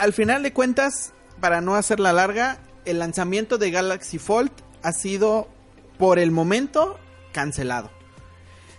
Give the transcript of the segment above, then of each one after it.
Al final de cuentas, para no hacerla larga, el lanzamiento de Galaxy Fold ha sido por el momento cancelado.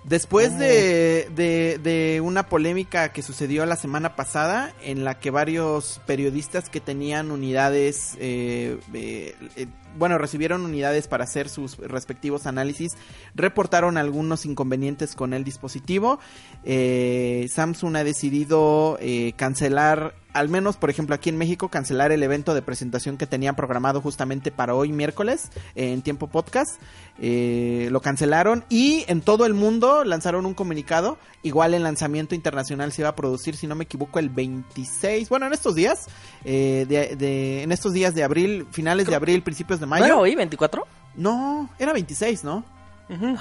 Después de, de, de una polémica que sucedió la semana pasada, en la que varios periodistas que tenían unidades, eh, eh, eh, bueno, recibieron unidades para hacer sus respectivos análisis, reportaron algunos inconvenientes con el dispositivo. Eh, Samsung ha decidido eh, cancelar, al menos por ejemplo aquí en México, cancelar el evento de presentación que tenían programado justamente para hoy miércoles eh, en tiempo podcast. Eh, lo cancelaron y en todo el mundo lanzaron un comunicado. Igual el lanzamiento internacional se iba a producir, si no me equivoco, el 26, bueno, en estos días, eh, de, de- en estos días de abril, finales de abril, principios de ¿No mayo. era hoy, 24? No, era 26, ¿no?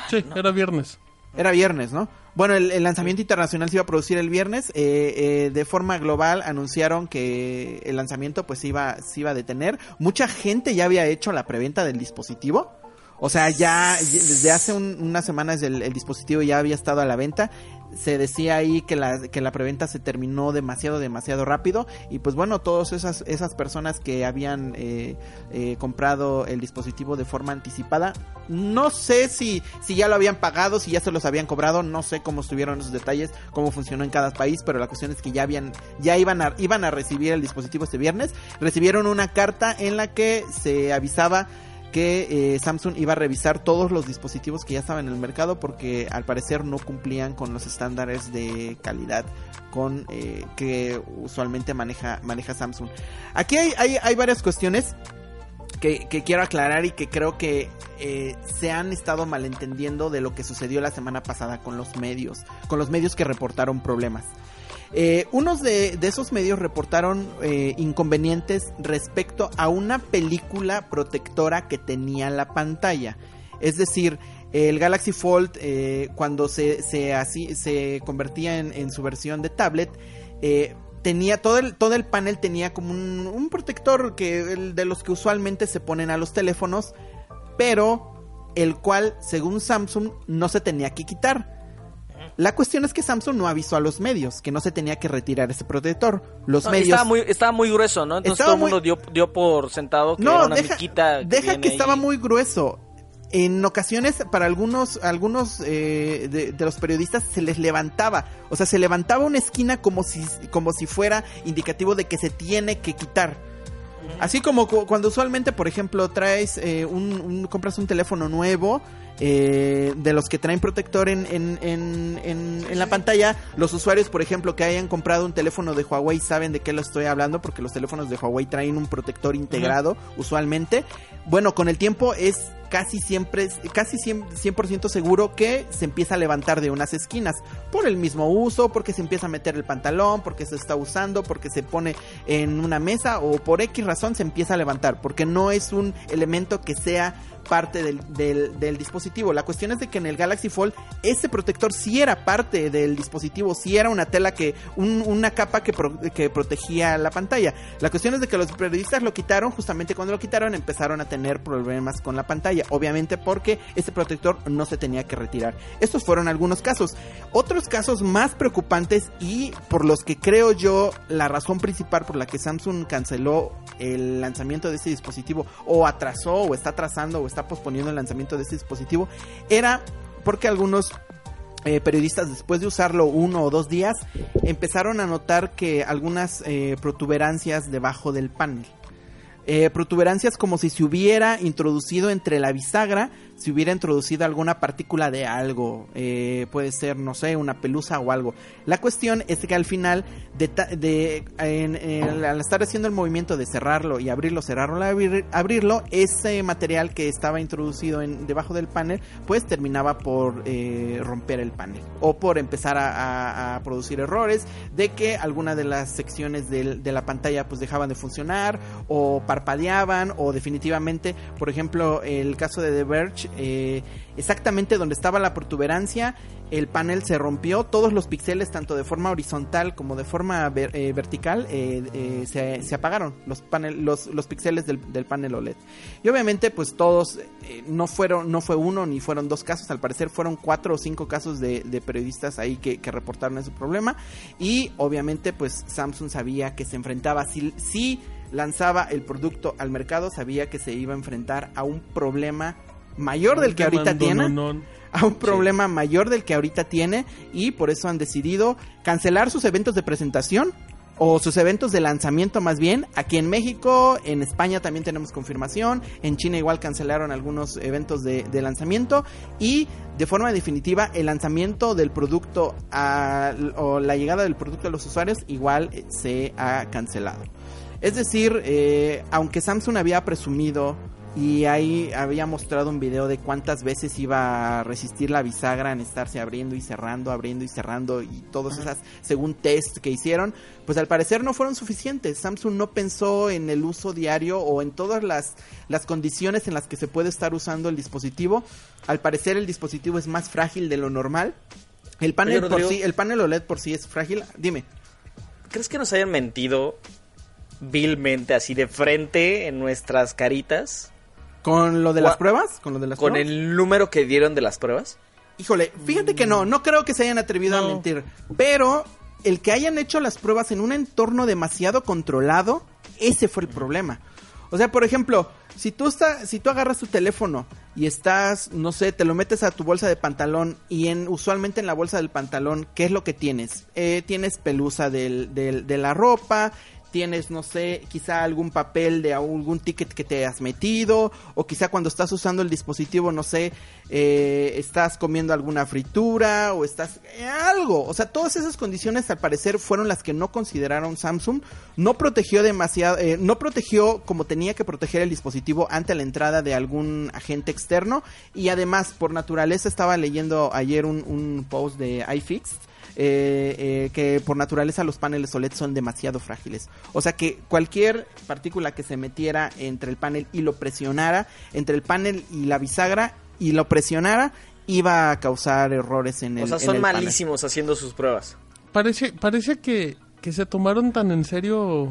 Sí, era viernes. Era viernes, ¿no? Bueno, el, el lanzamiento internacional se iba a producir el viernes. eh, eh, de forma global anunciaron que el lanzamiento pues se iba, se iba a detener. Mucha gente ya había hecho la preventa del dispositivo. O sea, ya desde hace un- unas semanas el, el dispositivo ya había estado a la venta. Se decía ahí que la, que la preventa se terminó demasiado, demasiado rápido. Y pues bueno, todas esas, esas personas que habían eh, eh, comprado el dispositivo de forma anticipada, no sé si, si ya lo habían pagado, si ya se los habían cobrado, no sé cómo estuvieron esos detalles, cómo funcionó en cada país, pero la cuestión es que ya habían, ya iban a, iban a recibir el dispositivo este viernes. Recibieron una carta en la que se avisaba que eh, Samsung iba a revisar todos los dispositivos que ya estaban en el mercado porque al parecer no cumplían con los estándares de calidad con eh, que usualmente maneja maneja Samsung. Aquí hay, hay, hay varias cuestiones que, que quiero aclarar y que creo que eh, se han estado malentendiendo de lo que sucedió la semana pasada con los medios, con los medios que reportaron problemas. Eh, unos de, esos medios reportaron eh, inconvenientes respecto a una película protectora que tenía la pantalla. Es decir, el Galaxy Fold eh, cuando se, se, convertía en, en su versión de tablet, eh, tenía todo el, todo el panel tenía como un, un protector que el de los que usualmente se ponen a los teléfonos, pero el cual, según Samsung, no se tenía que quitar. La cuestión es que Samsung no avisó a los medios que no se tenía que retirar ese protector. Los No, medios estaba, muy, estaba muy grueso, ¿no? Entonces todo el mundo dio, dio por sentado que no, era una deja, miquita que deja que estaba muy grueso. En ocasiones, para algunos, algunos eh, de, de los periodistas se les levantaba, o sea, se levantaba una esquina como si, como si fuera indicativo de que se tiene que quitar. Así como cu- cuando usualmente, por ejemplo, traes eh, un, un- compras un teléfono nuevo, eh, de los que traen protector en, en, en, en- la pantalla, los usuarios, por ejemplo, que hayan comprado un teléfono de Huawei saben de qué lo estoy hablando, porque los teléfonos de Huawei traen un protector integrado, usualmente. Bueno, con el tiempo es casi siempre, casi 100%, 100% seguro que se empieza a levantar de unas esquinas. Por el mismo uso, porque se empieza a meter el pantalón, porque se está usando, porque se pone en una mesa o por X razón se empieza a levantar. Porque no es un elemento que sea parte del, del, del dispositivo. La cuestión es de que en el Galaxy Fold ese protector sí era parte del dispositivo, sí era una tela que, un- una capa que, pro- que protegía la pantalla. La cuestión es de que los periodistas lo quitaron, justamente cuando lo quitaron empezaron a tener problemas con la pantalla, obviamente porque ese protector no se tenía que retirar. Estos fueron algunos casos. Otros casos más preocupantes y por los que creo yo la razón principal por la que Samsung canceló el lanzamiento de ese dispositivo o atrasó o está atrasando o está posponiendo el lanzamiento de ese dispositivo era porque algunos eh, periodistas después de usarlo uno o dos días empezaron a notar que algunas eh, protuberancias debajo del panel. Eh, protuberancias como si se hubiera introducido entre la bisagra, si hubiera introducido alguna partícula de algo, eh, puede ser, no sé, una pelusa o algo. La cuestión es que al final, de, de al estar haciendo el movimiento de cerrarlo y abrirlo, cerrarlo, abrirlo, ese material que estaba introducido en, debajo del panel, pues terminaba por eh, romper el panel o por empezar a, producir errores de que alguna de las secciones de la pantalla pues dejaban de funcionar o parpadeaban o definitivamente, por ejemplo, el caso de The Verge eh, exactamente donde estaba la protuberancia, el panel se rompió, todos los píxeles, tanto de forma horizontal como de forma eh, vertical, eh, se, apagaron, los, panel, los, los píxeles del, panel OLED. Y obviamente, pues todos, no fueron, no fue uno ni fueron dos casos, al parecer fueron cuatro o cinco casos de, periodistas ahí que, reportaron ese problema. Y obviamente, pues Samsung sabía que se enfrentaba, si, si lanzaba el producto al mercado, sabía que se iba a enfrentar a un problema mayor del que ahorita tiene. A un problema mayor del que ahorita tiene. Y por eso han decidido cancelar sus eventos de presentación. O sus eventos de lanzamiento más bien. Aquí en México, en España también tenemos confirmación. En China igual cancelaron algunos eventos de, lanzamiento. Y de forma definitiva, el lanzamiento del producto o la llegada del producto a los usuarios igual eh, se ha cancelado. Es decir, eh, aunque Samsung había presumido y ahí había mostrado un video de cuántas veces iba a resistir la bisagra en estarse abriendo y cerrando, abriendo y cerrando y todas esas, según test que hicieron, pues al parecer no fueron suficientes. Samsung no pensó en el uso diario o en todas las, las condiciones en las que se puede estar usando el dispositivo. Al parecer el dispositivo es más frágil de lo normal. El panel por sí, el panel OLED por sí es frágil. Dime. ¿Crees que nos hayan mentido vilmente así de frente en nuestras caritas? ¿Con lo de las pruebas? ¿Con lo de las ¿Con el número que dieron de las pruebas? Híjole, fíjate que no, no creo que se hayan atrevido a mentir. Pero el que hayan hecho las pruebas en un entorno demasiado controlado, ese fue el problema. O sea, por ejemplo, si tú estás, si tú agarras tu teléfono y estás, no sé, te lo metes a tu bolsa de pantalón y en usualmente en la bolsa del pantalón, ¿qué es lo que tienes? Eh, tienes pelusa del, del, de la ropa, tienes, no sé, quizá algún papel de algún ticket que te has metido, o quizá cuando estás usando el dispositivo, no sé, eh, estás comiendo alguna fritura, o estás eh, algo. O sea, todas esas condiciones al parecer fueron las que no consideraron Samsung. No protegió demasiado, eh, no protegió como tenía que proteger el dispositivo ante la entrada de algún agente externo. Y además, por naturaleza, estaba leyendo ayer un, un post de iFixed eh, eh, que por naturaleza los paneles OLED son demasiado frágiles. O sea que cualquier partícula que se metiera entre el panel y lo presionara, entre el panel y la bisagra y lo presionara, iba a causar errores en el O sea, son malísimos haciendo sus pruebas. Parece, parece que, que se tomaron tan en serio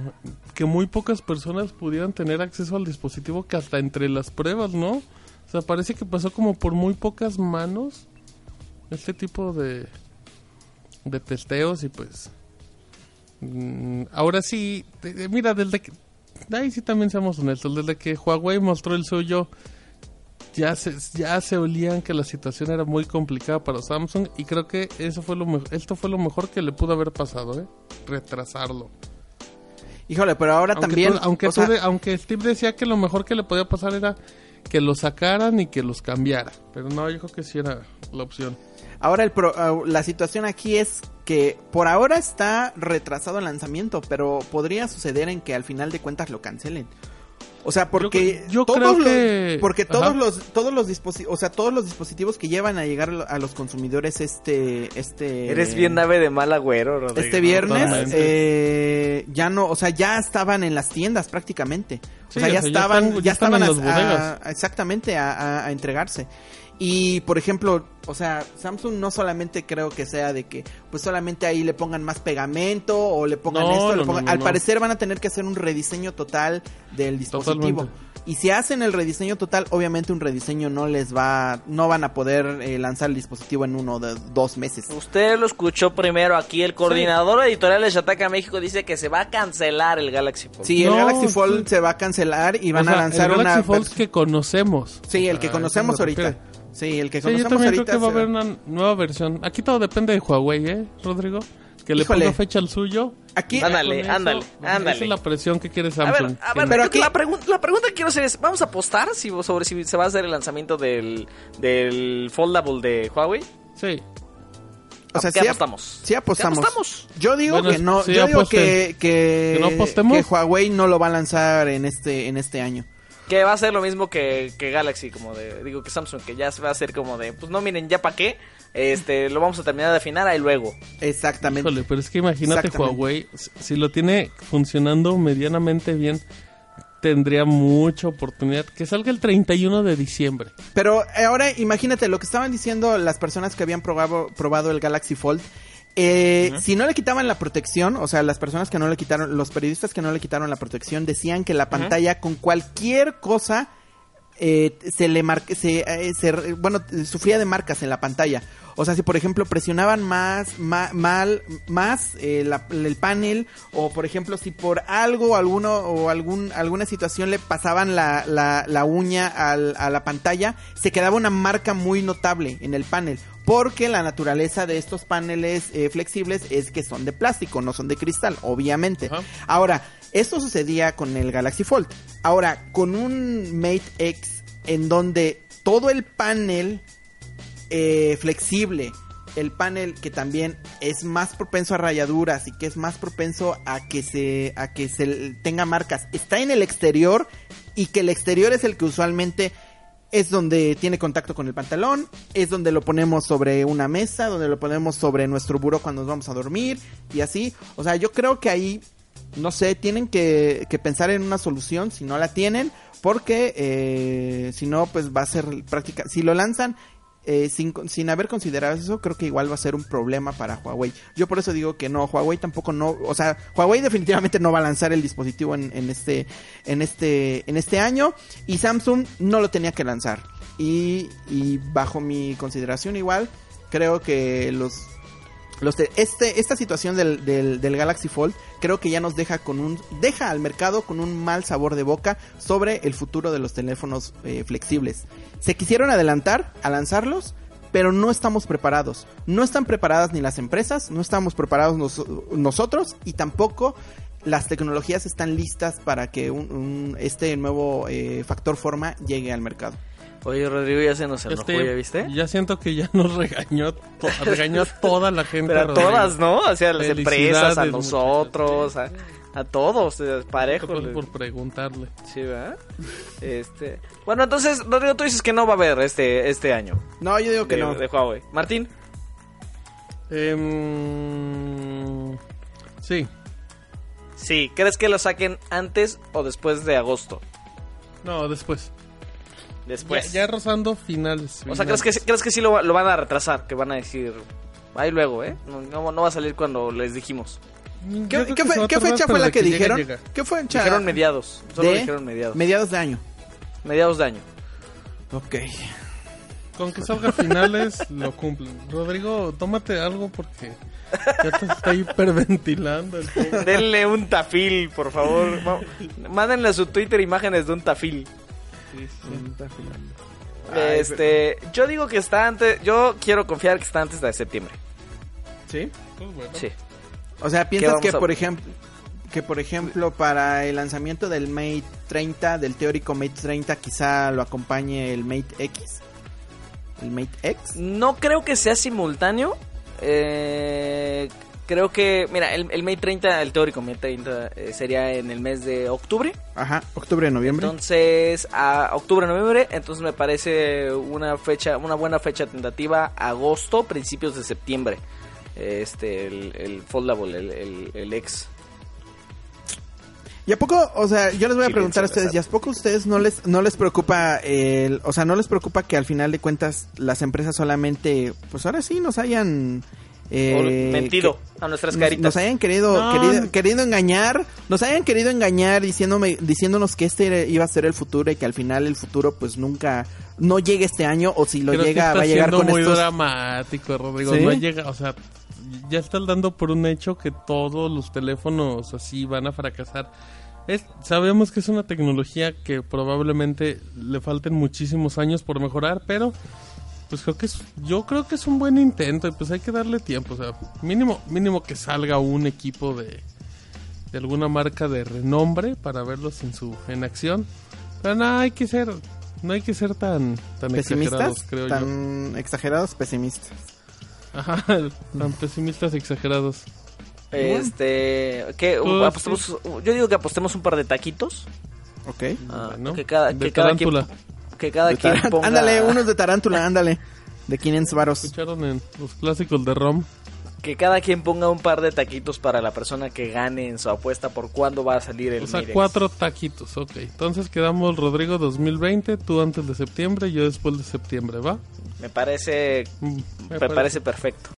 que muy pocas personas pudieran tener acceso al dispositivo que hasta entre las pruebas, ¿no? O sea, parece que pasó como por muy pocas manos este tipo de, de testeos y pues mm, ahora sí, mira, desde que ahí sí también seamos honestos, desde que Huawei mostró el suyo ya se ya se olían que la situación era muy complicada para Samsung y creo que eso fue lo esto fue lo mejor que le pudo haber pasado, ¿eh? retrasarlo. Híjole, pero ahora también aunque aunque Steve decía que lo mejor que le podía pasar era que lo sacaran y que los cambiara, pero no, yo creo que sí era la opción. Ahora el ah, la situación aquí es que por ahora está retrasado el lanzamiento, pero podría suceder en que al final de cuentas lo cancelen. O sea, porque yo, todos creo que... porque todos los todos los dispositivos, o sea, todos los dispositivos que llevan a llegar a los consumidores este este Eres bien nave de mal agüero, Rodrigo. Este viernes eh, ya no, o sea, ya estaban en las tiendas prácticamente. o sea, ya, estaban ya, estaban, exactamente a entregarse. Y por ejemplo, o sea, Samsung no solamente creo que sea de que pues solamente ahí le pongan más pegamento o le pongan esto, al parecer van a tener que hacer un rediseño total del dispositivo. Y si hacen el rediseño total, obviamente un rediseño no les va, no van a poder eh, lanzar el dispositivo en uno de dos meses. Usted lo escuchó primero aquí, el coordinador editorial de Shataka México dice que se va a cancelar el Galaxy Fold. Sí, el Galaxy Fold se va a cancelar y van a lanzar el Galaxy Fold que conocemos. Sí, el que ah, conocemos ahorita. Sí, el que sí, yo también creo que va a haber una nueva versión. Aquí todo depende de Huawei, ¿eh, Rodrigo? que le Híjole. ponga fecha al suyo. Aquí, Ándale, eso, ándale, Esa ándale. es la presión que quiere A Samsung. ver, a ver, Pero aquí- la, pregun- la pregunta que quiero hacer es, ¿vamos a apostar si, sobre si se va a hacer el lanzamiento del, del Foldable de Huawei? Sí. o sea, ¿Qué sí, apostamos? sí apostamos. ¿Qué apostamos? Yo digo Bueno, que no, sí, yo digo que, que, ¿Que no apostemos? que Huawei no lo va a lanzar en este, en este año. Que va a ser lo mismo que, que Galaxy, como de, digo que Samsung, que ya se va a hacer como de, pues no miren, ya para qué, este, lo vamos a terminar de afinar ahí luego. Exactamente. Híjole, pero es que imagínate. Huawei, si- si lo tiene funcionando medianamente bien, tendría mucha oportunidad. Que salga el 31 de diciembre. Pero eh, ahora imagínate lo que estaban diciendo las personas que habían probado, probado el Galaxy Fold. Eh, Si no le quitaban la protección, o sea, las personas que no le quitaron, los periodistas que no le quitaron la protección decían que la pantalla con cualquier cosa eh, se le marca, se, eh, se- bueno, sufría de marcas en la pantalla. O sea, si por ejemplo presionaban más, ma- mal, más eh, la- el panel, o por ejemplo si por algo, alguno o algún alguna situación le pasaban la, la, la uña al- a la pantalla, se quedaba una marca muy notable en el panel. Porque la naturaleza de estos paneles eh, flexibles es que son de plástico, no son de cristal, obviamente. Ajá. Ahora, esto sucedía con el Galaxy Fold. Ahora, con un Mate X en donde todo el panel eh, flexible, el panel que también es más propenso a rayaduras y que es más propenso a que se a que se tenga marcas, está en el exterior y que el exterior es el que usualmente es donde tiene contacto con el pantalón, es donde lo ponemos sobre una mesa, donde lo ponemos sobre nuestro buró cuando nos vamos a dormir y así. O sea, yo creo que ahí, no sé, tienen que, que pensar en una solución si no la tienen, porque eh, si no, pues va a ser práctica. Si lo lanzan eh, sin, sin haber considerado eso, creo que igual va a ser un problema para Huawei. Yo por eso digo que no, Huawei tampoco no, o sea, Huawei definitivamente no va a lanzar el dispositivo en, en este, en este, en este año y Samsung no lo tenía que lanzar. Y, y bajo mi consideración igual, creo que los los te- este, esta situación del, del, del Galaxy Fold creo que ya nos deja con un deja al mercado con un mal sabor de boca sobre el futuro de los teléfonos eh, flexibles. Se quisieron adelantar a lanzarlos, pero no estamos preparados. No están preparadas ni las empresas, no estamos preparados nos- nosotros y tampoco las tecnologías están listas para que un- este nuevo eh, factor forma llegue al mercado. Oye, Rodrigo ya se nos enojó, Este, ¿ya viste? Ya siento que ya nos regañó, to- regañó a toda la gente. Pero a Rodrigo. todas, ¿no? O sea, a las empresas, a nosotros, a, a todos, eh, parejo. Por, por preguntarle. Sí, ¿verdad? Este... Bueno, entonces, Rodrigo, tú dices que no va a haber este, este año No, yo digo que de, no. de Huawei. Martín, Em, sí, sí, ¿crees que lo saquen antes o después de agosto? no, después. Después. Ya, ya rozando finales. o sea, ¿crees que, sí- ¿crees que sí lo, va- lo van a retrasar? Que van a decir... Ahí luego, ¿eh? No, no, no va a salir cuando les dijimos. Yo ¿Qué, fe- fecha fue la que, llega, dijeron? llega. ¿Qué fue? Dijeron mediados. Solo de dijeron mediados. mediados de año. mediados de año. Ok. Con que salga finales, lo cumplen. Rodrigo, tómate algo porque ya te está hiperventilando. el. Denle un tafil, por favor. Mándenle a su Twitter imágenes de un tafil. Este, yo digo que está antes, yo quiero confiar que está antes de septiembre. ¿Sí? Pues bueno. Sí. O sea, piensas que a- por ejemplo que por ejemplo para el lanzamiento del Mate 30, del teórico Mate 30, quizá lo acompañe el Mate X. El Mate X. No creo que sea simultáneo. Eh, creo que, mira, el, el Mate 30, el teórico Mate 30 eh, sería en el mes de octubre. Ajá, octubre, noviembre. Entonces, a octubre, noviembre, entonces me parece una fecha, una buena fecha tentativa, agosto, principios de septiembre. Este, el, el foldable, el, el, el X. ¿Y a poco, o sea, yo les voy a preguntar a ustedes, ¿y a poco a ustedes no les no les preocupa el, o sea, no les preocupa que al final de cuentas las empresas solamente pues ahora sí nos hayan eh, mentido que- a nuestras caritas. nos hayan querido, No. querido querido engañar, nos hayan querido engañar diciéndome diciéndonos que este iba a ser el futuro y que al final el futuro pues nunca no llegue este año o si lo Creo llega va a llegar siendo con muy estos dramático, Rodrigo. ¿Sí? No llega, o sea, ya estás dando por un hecho que todos los teléfonos así van a fracasar. Es, sabemos que es una tecnología que probablemente le falten muchísimos años por mejorar, pero pues creo que es, yo creo que es un buen intento y pues hay que darle tiempo, o sea, mínimo, mínimo que salga un equipo de, de alguna marca de renombre para verlos en su, en acción. Pero no, hay que ser, no hay que ser tan, tan exagerados, pesimistas, creo yo. tan exagerados, pesimistas. Ajá, tan pesimistas exagerados. Este, ¿qué? Pues, Apostemos- yo digo que apostemos un par de taquitos. Ok. Ah, Bueno, que cada, de que cada quien, tarántula. Que cada quien ponga... Ándale, unos de tarántula, ándale. De 500 varos. Escucharon en los clásicos de Rom. Que cada quien ponga un par de taquitos para la persona que gane en su apuesta por cuándo va a salir el O sea, Mirex. cuatro taquitos, ok. Entonces quedamos Rodrigo 2020, tú antes de septiembre y yo después de septiembre, ¿va? Me parece, Mm, me parece perfecto.